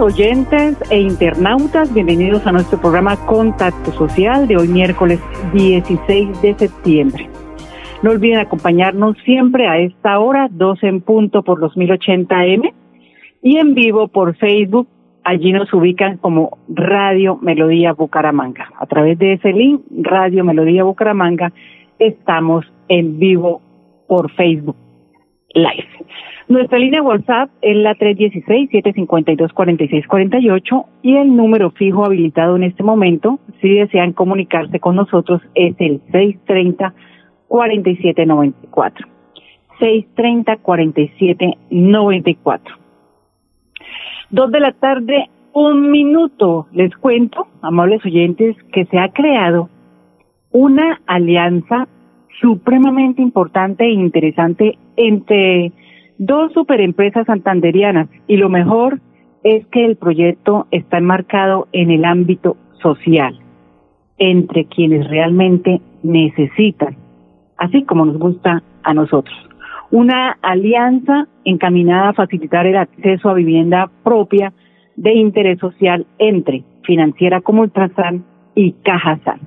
Oyentes e internautas, bienvenidos a nuestro programa Contacto Social de hoy miércoles 16 de septiembre. No olviden acompañarnos siempre a esta hora, 12 en punto por los 1080M y en vivo por Facebook. Allí nos ubican como Radio Melodía Bucaramanga. A través de ese link, Radio Melodía Bucaramanga, estamos en vivo por Facebook Live. Nuestra línea WhatsApp es la 316-752-4648 y el número fijo habilitado en este momento, si desean comunicarse con nosotros, es el 630-4794. 630-4794. Dos de la tarde, un minuto. Les cuento, amables oyentes, que se ha creado una alianza supremamente importante e interesante entre dos superempresas santanderianas y lo mejor es que el proyecto está enmarcado en el ámbito social, entre quienes realmente necesitan, así como nos gusta a nosotros. Una alianza encaminada a facilitar el acceso a vivienda propia de interés social entre Financiera como Ultrasan y Cajasan.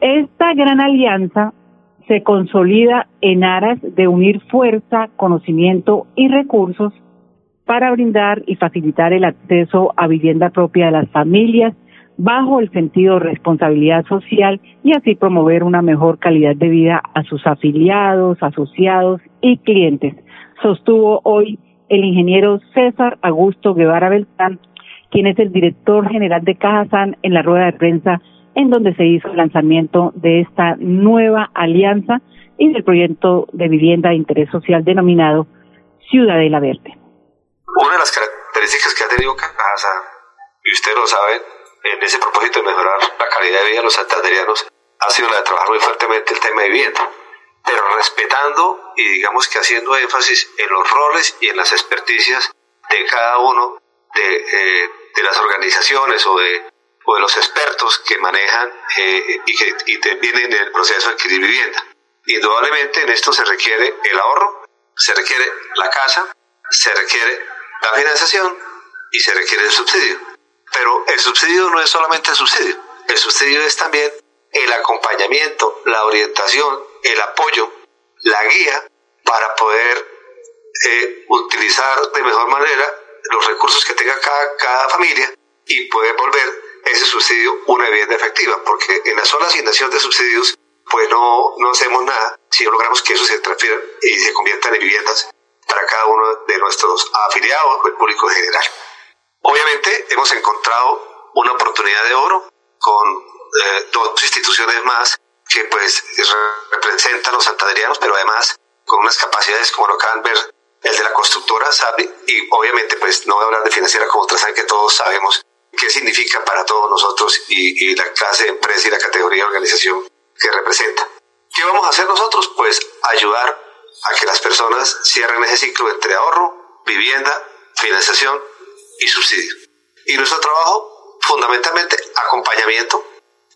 Esta gran alianza se consolida en aras de unir fuerza, conocimiento y recursos para brindar y facilitar el acceso a vivienda propia de las familias bajo el sentido de responsabilidad social y así promover una mejor calidad de vida a sus afiliados, asociados y clientes. Sostuvo hoy el ingeniero César Augusto Guevara Beltrán, quien es el director general de Cajasan en la rueda de prensa en donde se hizo el lanzamiento de esta nueva alianza y del proyecto de vivienda de interés social denominado Ciudadela Verde. Una de las características que ha tenido Casa, y usted lo sabe, en ese propósito de mejorar la calidad de vida de los santanderianos, ha sido la de trabajar muy fuertemente el tema de vivienda, pero respetando y digamos que haciendo énfasis en los roles y en las experticias de cada uno de, eh, de las organizaciones o de o de los expertos que manejan eh, y que intervienen en el proceso de adquirir vivienda. Indudablemente en esto se requiere el ahorro, se requiere la casa, se requiere la financiación y se requiere el subsidio. Pero el subsidio no es solamente el subsidio, el subsidio es también el acompañamiento, la orientación, el apoyo, la guía para poder eh, utilizar de mejor manera los recursos que tenga cada, cada familia y poder volver ese subsidio una vivienda efectiva, porque en la sola asignación de subsidios, pues no, no hacemos nada si no logramos que eso se transfiera y se conviertan en viviendas para cada uno de nuestros afiliados el público en general. Obviamente hemos encontrado una oportunidad de oro con eh, dos instituciones más que pues representan a los santanderianos, pero además con unas capacidades como lo acaban de ver el de la constructora SAPI y obviamente pues no voy a hablar de financiera como saben que todos sabemos qué significa para todos nosotros y, la clase de empresa y la categoría de organización que representa. ¿Qué vamos a hacer nosotros? Pues ayudar a que las personas cierren ese ciclo entre ahorro, vivienda, financiación y subsidio. Y nuestro trabajo, fundamentalmente, acompañamiento.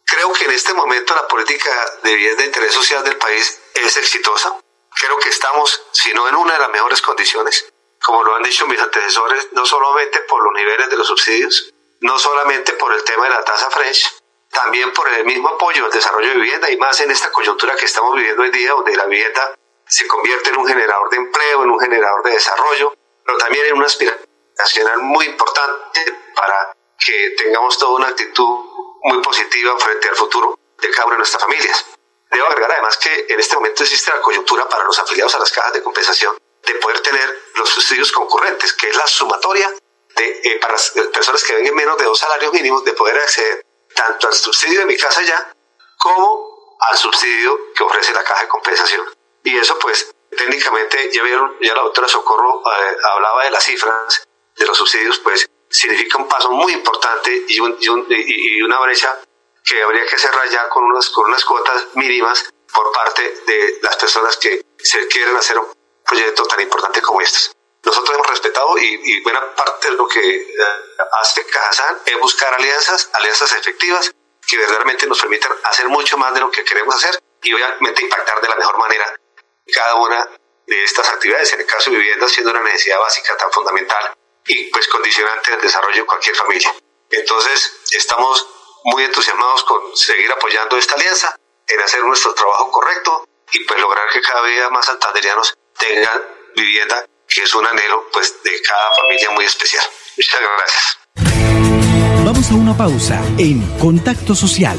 Creo que en este momento la política de vivienda de interés social del país es exitosa. Creo que estamos, si no en una de las mejores condiciones, como lo han dicho mis antecesores, no solamente por los niveles de los subsidios, no solamente por el tema de la tasa French, también por el mismo apoyo al desarrollo de vivienda y más en esta coyuntura que estamos viviendo hoy día, donde la vivienda se convierte en un generador de empleo, en un generador de desarrollo, pero también en una aspiración nacional muy importante para que tengamos toda una actitud muy positiva frente al futuro de cada una de nuestras familias. Debo agregar además que en este momento existe la coyuntura para los afiliados a las cajas de compensación de poder tener los subsidios concurrentes, que es la sumatoria de, eh, para las personas que vengan menos de dos salarios mínimos de poder acceder tanto al subsidio de mi casa ya como al subsidio que ofrece la caja de compensación. Y eso pues técnicamente ya vieron, ya la doctora Socorro eh, hablaba de las cifras de los subsidios, pues significa un paso muy importante y, y, una brecha que habría que cerrar ya con unas, con unas cuotas mínimas por parte de las personas que se quieren hacer un proyecto tan importante como este. Nosotros hemos respetado y, buena parte de lo que eh, hace Cajazán es buscar alianzas, alianzas efectivas que verdaderamente nos permitan hacer mucho más de lo que queremos hacer y obviamente impactar de la mejor manera cada una de estas actividades, en el caso de vivienda siendo una necesidad básica tan fundamental y pues condicionante del desarrollo de cualquier familia. Entonces, estamos muy entusiasmados con seguir apoyando esta alianza, en hacer nuestro trabajo correcto y pues lograr que cada día más santanderianos tengan vivienda, que es un anhelo pues de cada familia muy especial. Muchas gracias. Vamos a una pausa en Contacto Social.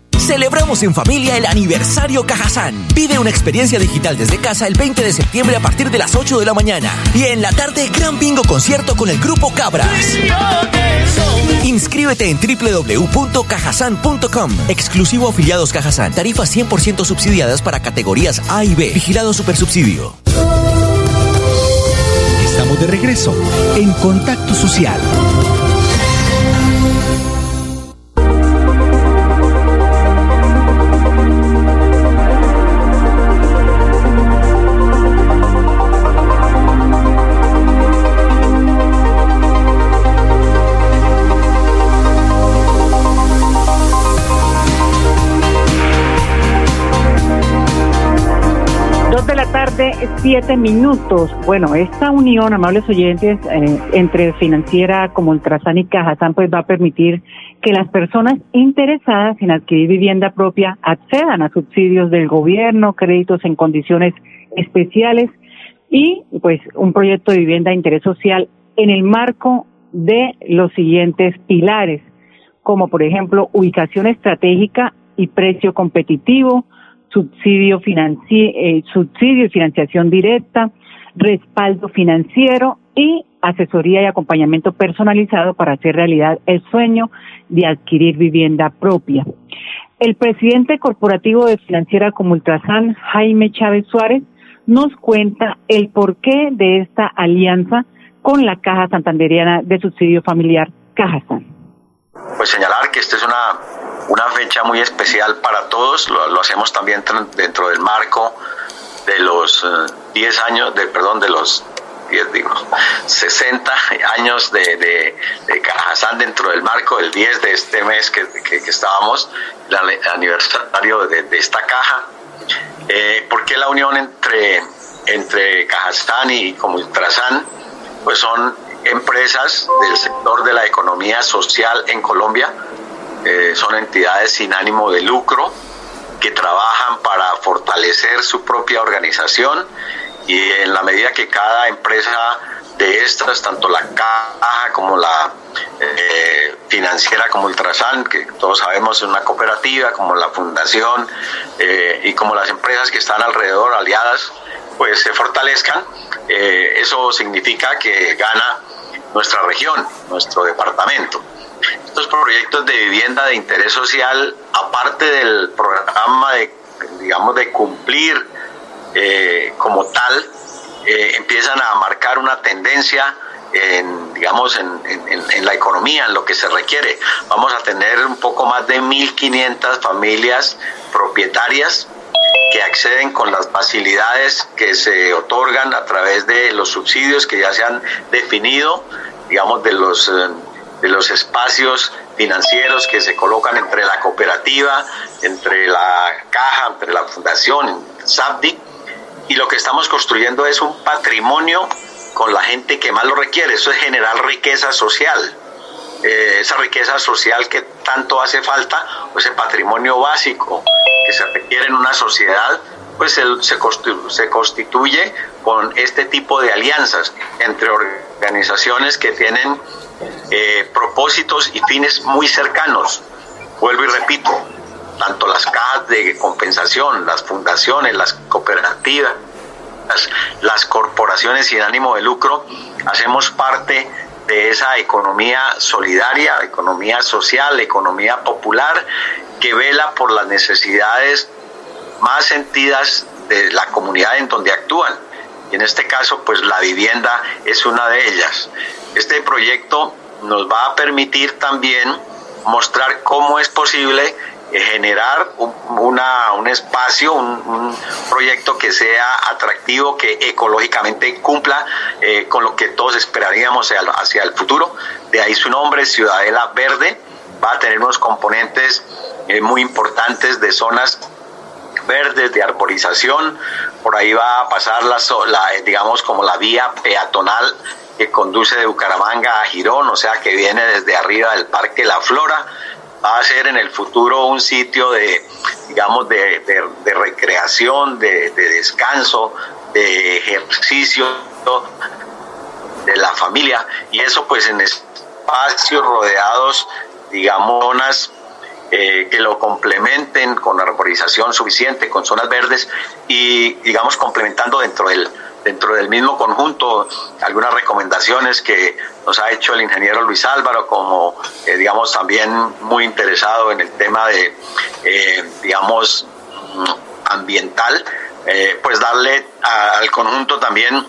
Celebramos en familia el aniversario Cajazán. Pide una experiencia digital desde casa el 20 de septiembre a partir de las 8 de la mañana. Y en la tarde, gran bingo concierto con el grupo Cabras. Inscríbete en www.cajasan.com. Exclusivo afiliados Cajazán. Tarifas 100% subsidiadas para categorías A y B. Vigilado Supersubsidio. Estamos de regreso en Contacto Social. Siete minutos. Bueno, esta unión, amables oyentes, eh, entre Financiera como Ultrasan y pues va a permitir que las personas interesadas en adquirir vivienda propia accedan a subsidios del gobierno, créditos en condiciones especiales y pues un proyecto de vivienda de interés social en el marco de los siguientes pilares, como por ejemplo ubicación estratégica y precio competitivo, subsidio, financiero, eh, subsidio y financiación directa, respaldo financiero y asesoría y acompañamiento personalizado para hacer realidad el sueño de adquirir vivienda propia. El presidente corporativo de Financiera como Ultrasan, Jaime Chávez Suárez, nos cuenta el porqué de esta alianza con la Caja Santanderiana de Subsidio Familiar, Cajasan. Pues señalar que esta es una una fecha muy especial para todos, lo, hacemos también dentro del marco de los 10 eh, años, de, perdón, de los 10, digo, 60 años de, de, de, Cajazán dentro del marco del 10 de este mes que, que, estábamos, el aniversario de, esta caja. Eh, ¿Por qué la unión entre, entre Cajazán y Comultrasan? Pues son empresas del sector de la economía social en Colombia, eh, son entidades sin ánimo de lucro que trabajan para fortalecer su propia organización y en la medida que cada empresa de estas, tanto la caja como la eh, financiera como Ultrasan, que todos sabemos es una cooperativa, como la fundación eh, y como las empresas que están alrededor aliadas, pues se fortalezcan. eso significa que gana nuestra región, nuestro departamento. Estos proyectos de vivienda de interés social, aparte del programa de, digamos, de cumplir eh, como tal, eh, empiezan a marcar una tendencia en, digamos, en, la economía, en lo que se requiere. Vamos a tener un poco más de 1.500 familias propietarias que acceden con las facilidades que se otorgan a través de los subsidios que ya se han definido, digamos, de los... De los espacios financieros que se colocan entre la cooperativa, entre la caja, entre la fundación, SAPDI, y lo que estamos construyendo es un patrimonio con la gente que más lo requiere, eso es generar riqueza social. Eh, esa riqueza social que tanto hace falta, o ese patrimonio básico que se requiere en una sociedad, pues se, se constituye con este tipo de alianzas entre organizaciones que tienen eh, propósitos y fines muy cercanos. Vuelvo y repito, tanto las cajas de compensación, las fundaciones, las cooperativas, las, las corporaciones sin ánimo de lucro, hacemos parte de esa economía solidaria, economía social, economía popular, que vela por las necesidades más sentidas de la comunidad en donde actúan. Y en este caso, pues la vivienda es una de ellas. Este proyecto nos va a permitir también mostrar cómo es posible eh, generar un, un espacio, un, proyecto que sea atractivo, que ecológicamente cumpla eh, con lo que todos esperaríamos hacia, el futuro. De ahí su nombre, Ciudadela Verde, va a tener unos componentes eh, muy importantes de zonas verdes, de arborización. Por ahí va a pasar la, la digamos, como la vía peatonal que conduce de Bucaramanga a Girón, o sea, que viene desde arriba del Parque La Flora va a ser en el futuro un sitio de, digamos, de, recreación, de, descanso, de ejercicio de la familia y eso pues en espacios rodeados, digamos, eh, que lo complementen con arborización suficiente, con zonas verdes y digamos complementando dentro del dentro del mismo conjunto algunas recomendaciones que nos ha hecho el ingeniero Luis Álvaro como eh, digamos también muy interesado en el tema de eh, digamos ambiental eh, pues darle al conjunto también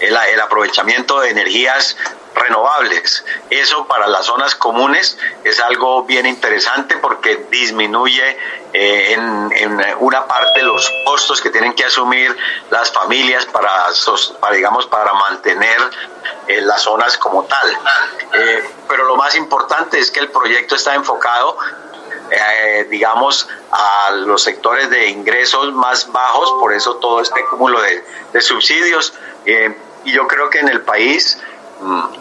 el, el aprovechamiento de energías renovables. Eso para las zonas comunes es algo bien interesante porque disminuye eh, en, una parte los costos que tienen que asumir las familias para, digamos, para mantener eh, las zonas como tal. Eh, pero lo más importante es que el proyecto está enfocado digamos, a los sectores de ingresos más bajos, por eso todo este cúmulo de, subsidios. y yo creo que en el país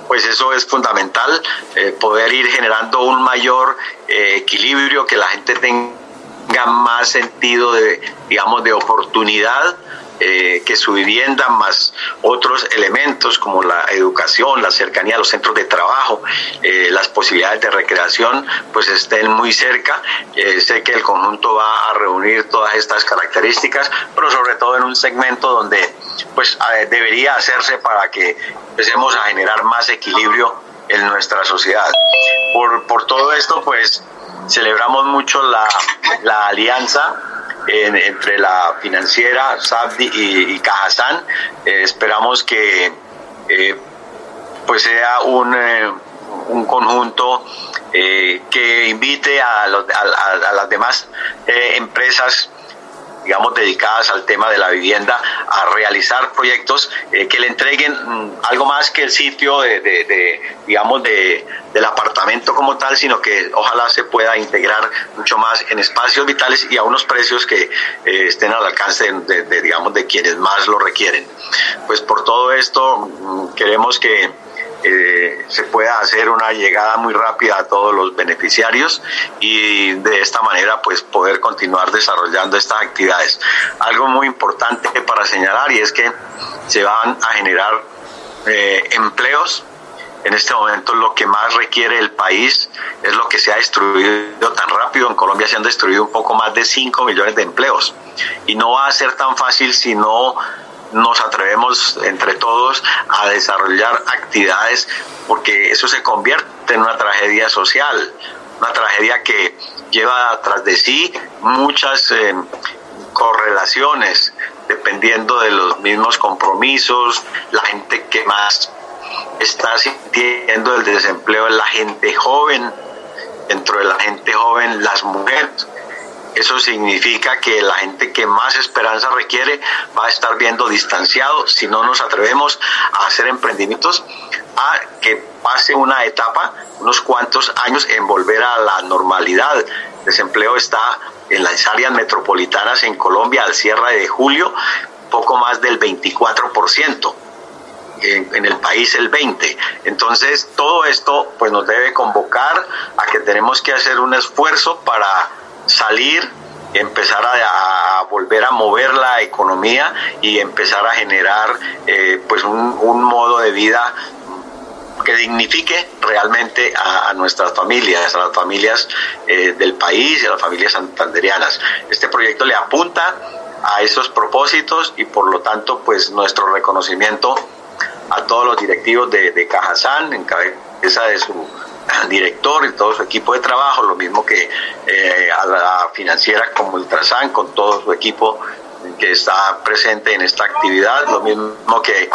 pues eso es fundamental, eh, poder ir generando un mayor eh, equilibrio, que la gente tenga más sentido de, digamos, de oportunidad eh, que su vivienda más otros elementos como la educación, la cercanía a los centros de trabajo, eh, las posibilidades de recreación, pues estén muy cerca. Eh, sé que el conjunto va a reunir todas estas características, pero sobre todo en un segmento donde pues debería hacerse para que empecemos a generar más equilibrio en nuestra sociedad. Por, por todo esto, pues celebramos mucho la, la alianza entre la financiera SABDI y, y. Eh, esperamos que eh, pues sea un, eh, un conjunto que invite a, a, las demás empresas digamos, dedicadas al tema de la vivienda, a realizar proyectos eh, que le entreguen mm, algo más que el sitio de, digamos, de, del apartamento como tal, sino que ojalá se pueda integrar mucho más en espacios vitales y a unos precios que eh, estén al alcance de, digamos, de quienes más lo requieren. Pues por todo esto mm, queremos que eh, se pueda hacer una llegada muy rápida a todos los beneficiarios y de esta manera pues poder continuar desarrollando estas actividades. Algo muy importante para señalar y es que se van a generar eh, empleos en este momento lo que más requiere el país es lo que se ha destruido tan rápido. En Colombia se han destruido un poco más de 5 millones de empleos. Y no va a ser tan fácil si no nos atrevemos entre todos a desarrollar actividades porque eso se convierte en una tragedia social, una tragedia que lleva tras de sí muchas eh, correlaciones dependiendo de los mismos compromisos, la gente que más está sintiendo el desempleo es la gente joven, dentro de la gente joven las mujeres eso significa que la gente que más esperanza requiere va a estar viendo distanciado si no nos atrevemos a hacer emprendimientos a que pase una etapa, unos cuantos años en volver a la normalidad. El desempleo está en las áreas metropolitanas en Colombia al cierre de julio, poco más del 24%. En, en, el país el 20. Entonces, todo esto pues nos debe convocar a que tenemos que hacer un esfuerzo para salir empezar a, volver a mover la economía y empezar a generar eh, pues un, modo de vida que dignifique realmente a, nuestras familias, a las familias eh, del país y a las familias santanderianas. Este proyecto le apunta a esos propósitos y por lo tanto pues nuestro reconocimiento a todos los directivos de, de Cajazán en cabeza de su director y todo su equipo de trabajo, lo mismo que eh, a la financiera como Ultrasan, con todo su equipo que está presente en esta actividad, lo mismo que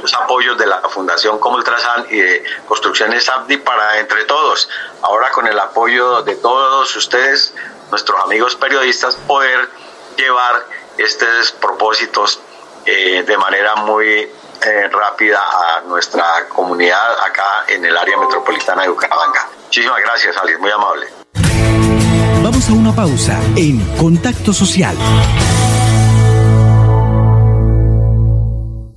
los apoyos de la Fundación como Ultrasan y de Construcciones Abdi para entre todos. Ahora con el apoyo de todos ustedes, nuestros amigos periodistas, poder llevar estos propósitos eh, de manera muy rápida a nuestra comunidad acá en el área metropolitana de Bucaramanga. Muchísimas gracias, Alex, muy amable. Vamos a una pausa en Contacto Social.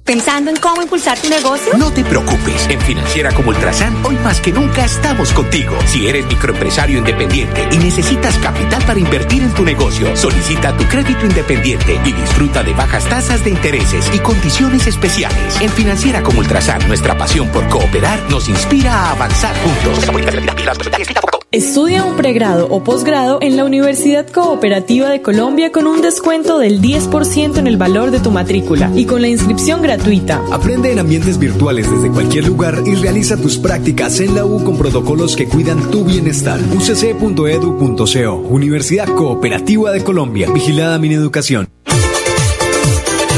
¿Pensando en cómo impulsar tu negocio? No te preocupes. En Financiera como Ultrasan, hoy más que nunca estamos contigo. Si eres microempresario independiente y necesitas capital para invertir en tu negocio, solicita tu crédito independiente y disfruta de bajas tasas de intereses y condiciones especiales. En Financiera como Ultrasan, nuestra pasión por cooperar nos inspira a avanzar juntos. Estudia un pregrado o posgrado en la Universidad Cooperativa de Colombia con un descuento del 10% en el valor de tu matrícula y con la inscripción gratuita. Aprende en ambientes virtuales desde cualquier lugar y realiza tus prácticas en la U con protocolos que cuidan tu bienestar. ucc.edu.co Universidad Cooperativa de Colombia. Vigilada mi educación.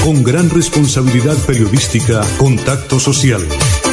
Con gran responsabilidad periodística, Contacto Social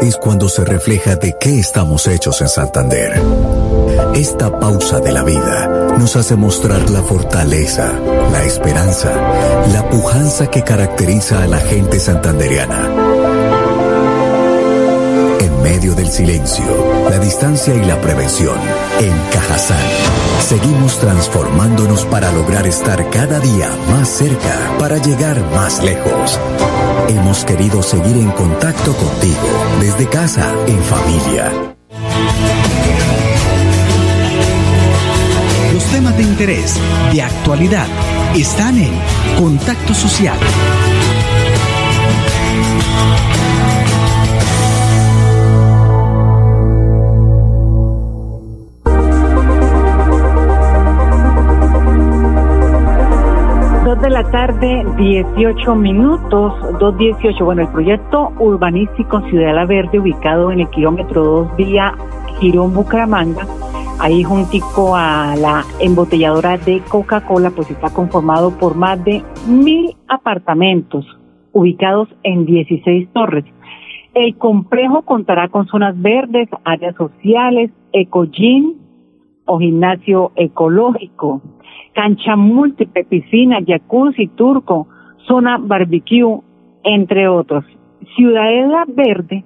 es cuando se refleja de qué estamos hechos en Santander. Esta pausa de la vida nos hace mostrar la fortaleza, la esperanza, la pujanza que caracteriza a la gente santanderiana. En medio del silencio, la distancia y la prevención, en Cajazán, seguimos transformándonos para lograr estar cada día más cerca, para llegar más lejos. Hemos querido seguir en contacto contigo, desde casa, en familia temas de interés, de actualidad, están en Contacto Social. La tarde, 18 minutos, 2.18. Bueno, el proyecto urbanístico Ciudad Verde, ubicado en el kilómetro 2 vía Girón Bucaramanga, ahí juntico a la embotelladora de Coca-Cola, pues está conformado por más de mil apartamentos ubicados en 16 torres. El complejo contará con zonas verdes, áreas sociales, ecogym o gimnasio ecológico, cancha múltiple, piscina, jacuzzi, turco, zona barbecue, entre otros. Ciudadela Verde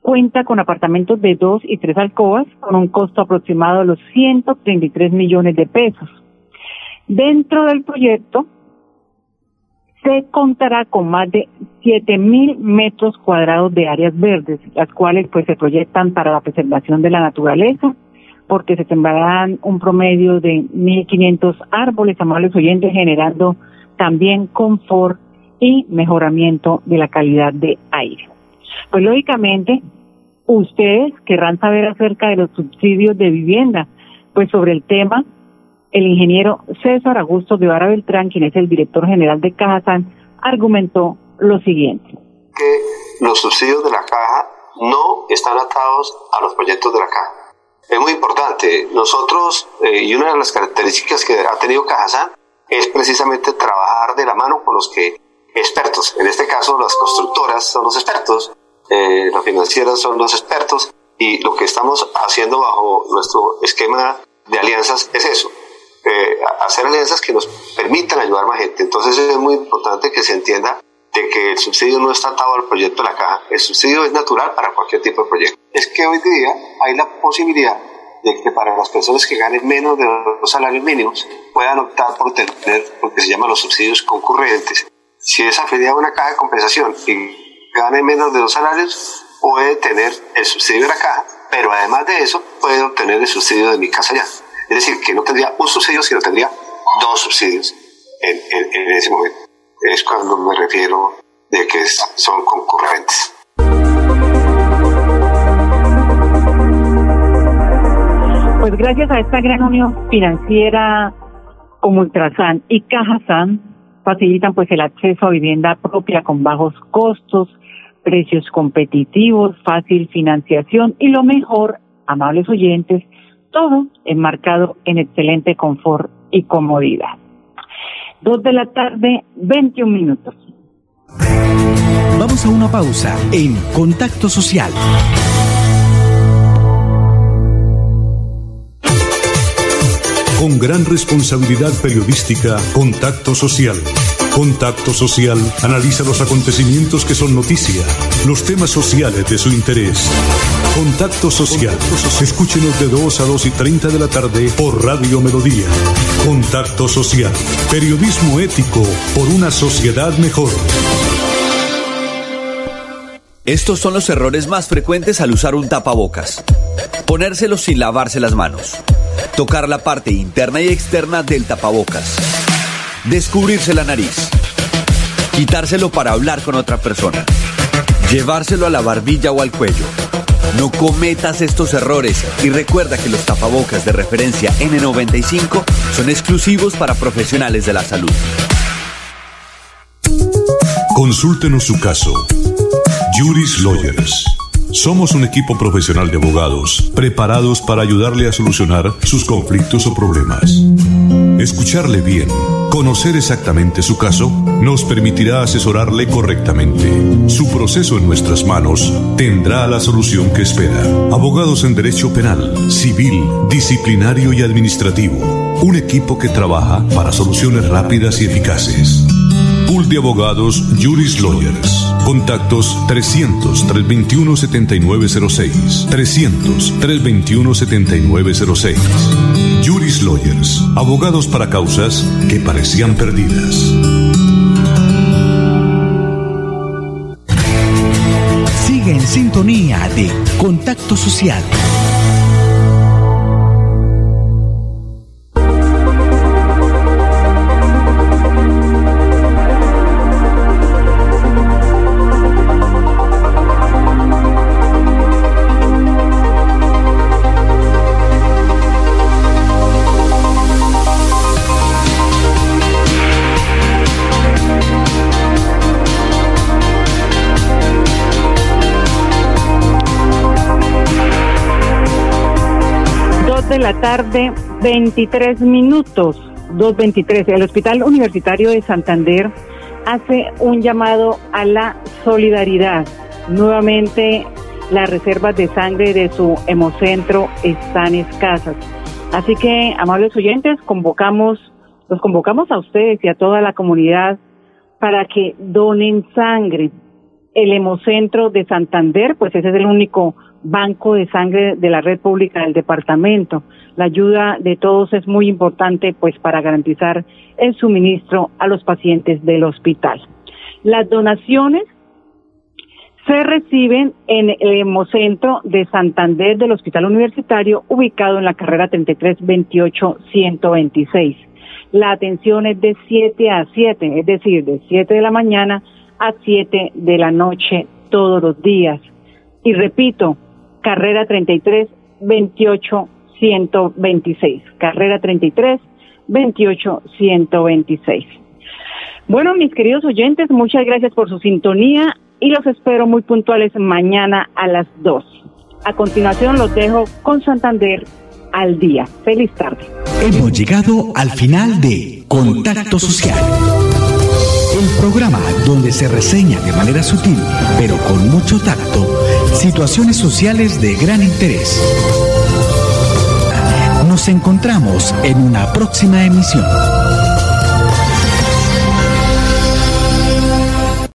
cuenta con apartamentos de dos y tres alcobas con un costo aproximado de los 133 millones de pesos. Dentro del proyecto se contará con más de 7 mil metros cuadrados de áreas verdes, las cuales pues se proyectan para la preservación de la naturaleza, porque se sembrarán un promedio de 1.500 árboles, amables oyentes, generando también confort y mejoramiento de la calidad de aire. Pues lógicamente, ustedes querrán saber acerca de los subsidios de vivienda. Pues sobre el tema, el ingeniero César Augusto Guevara Beltrán, quien es el director general de Cajazán, argumentó lo siguiente. Que los subsidios de la caja no están atados a los proyectos de la caja. Es muy importante. Nosotros, eh, y una de las características que ha tenido Cajazán, es precisamente trabajar de la mano con los que expertos, en este caso las constructoras son los expertos, eh, las financieras son los expertos y lo que estamos haciendo bajo nuestro esquema de alianzas es eso, eh, hacer alianzas que nos permitan ayudar a más gente. Entonces es muy importante que se entienda de que el subsidio no está atado al proyecto de la caja, el subsidio es natural para cualquier tipo de proyecto. Es que hoy día hay la posibilidad de que para las personas que ganen menos de los salarios mínimos puedan optar por tener lo que se llaman los subsidios concurrentes. Si es afiliado a una caja de compensación y gane menos de los salarios, puede tener el subsidio de la caja, pero además de eso puede obtener el subsidio de mi casa ya. Es decir, que no tendría un subsidio, sino tendría dos subsidios en, en ese momento. Es cuando me refiero de que son concurrentes. Pues gracias a esta gran unión financiera como Ultrasan y Cajasan facilitan pues el acceso a vivienda propia con bajos costos, precios competitivos, fácil financiación y lo mejor, amables oyentes, todo enmarcado en excelente confort y comodidad. Dos de la tarde, 21 minutos. Vamos a una pausa en Contacto Social. Con gran responsabilidad periodística, Contacto Social. Contacto Social analiza los acontecimientos que son noticia, los temas sociales de su interés. Contacto Social. Escúchenos de 2 a 2 y 30 de la tarde por Radio Melodía. Contacto Social. Periodismo ético por una sociedad mejor. Estos son los errores más frecuentes al usar un tapabocas. Ponérselo sin lavarse las manos Tocar la parte interna y externa del tapabocas. Descubrirse la nariz. Quitárselo para hablar con otra persona. Llevárselo a la barbilla o al cuello. No cometas estos errores y recuerda que los tapabocas de referencia N95 son exclusivos para profesionales de la salud. Consúltenos su caso. Juris Lawyers somos un equipo profesional de abogados preparados para ayudarle a solucionar sus conflictos o problemas. Escucharle bien, conocer exactamente su caso, nos permitirá asesorarle correctamente. Su proceso en nuestras manos tendrá la solución que espera. Abogados en Derecho Penal, Civil, Disciplinario y Administrativo. Un equipo que trabaja para soluciones rápidas y eficaces. Pool de Abogados Juris Lawyers. Contactos 300-321-7906. 300-321-7906. Juris Lawyers. Abogados para causas que parecían perdidas. Sigue en sintonía de Contacto Social. Tarde, 23 minutos, 2.23. El Hospital Universitario de Santander hace un llamado a la solidaridad. Nuevamente, las reservas de sangre de su hemocentro están escasas. Así que, amables oyentes, convocamos, los convocamos a ustedes y a toda la comunidad para que donen sangre. El hemocentro de Santander, pues ese es el único banco de sangre de la red pública del departamento. La ayuda de todos es muy importante pues para garantizar el suministro a los pacientes del hospital. Las donaciones se reciben en el Hemocentro de Santander del Hospital Universitario, ubicado en la carrera 3328-126. La atención es de 7 a 7, es decir, de 7 de la mañana a 7 de la noche todos los días. Y repito, carrera 33 28 126. Carrera 33 28 126. Bueno, mis queridos oyentes, muchas gracias por su sintonía y los espero muy puntuales mañana a las 2. A continuación los dejo con Santander al día. Feliz tarde. Hemos llegado al final de Contacto Social. El programa donde se reseña de manera sutil, pero con mucho tacto, situaciones sociales de gran interés. Nos encontramos en una próxima emisión.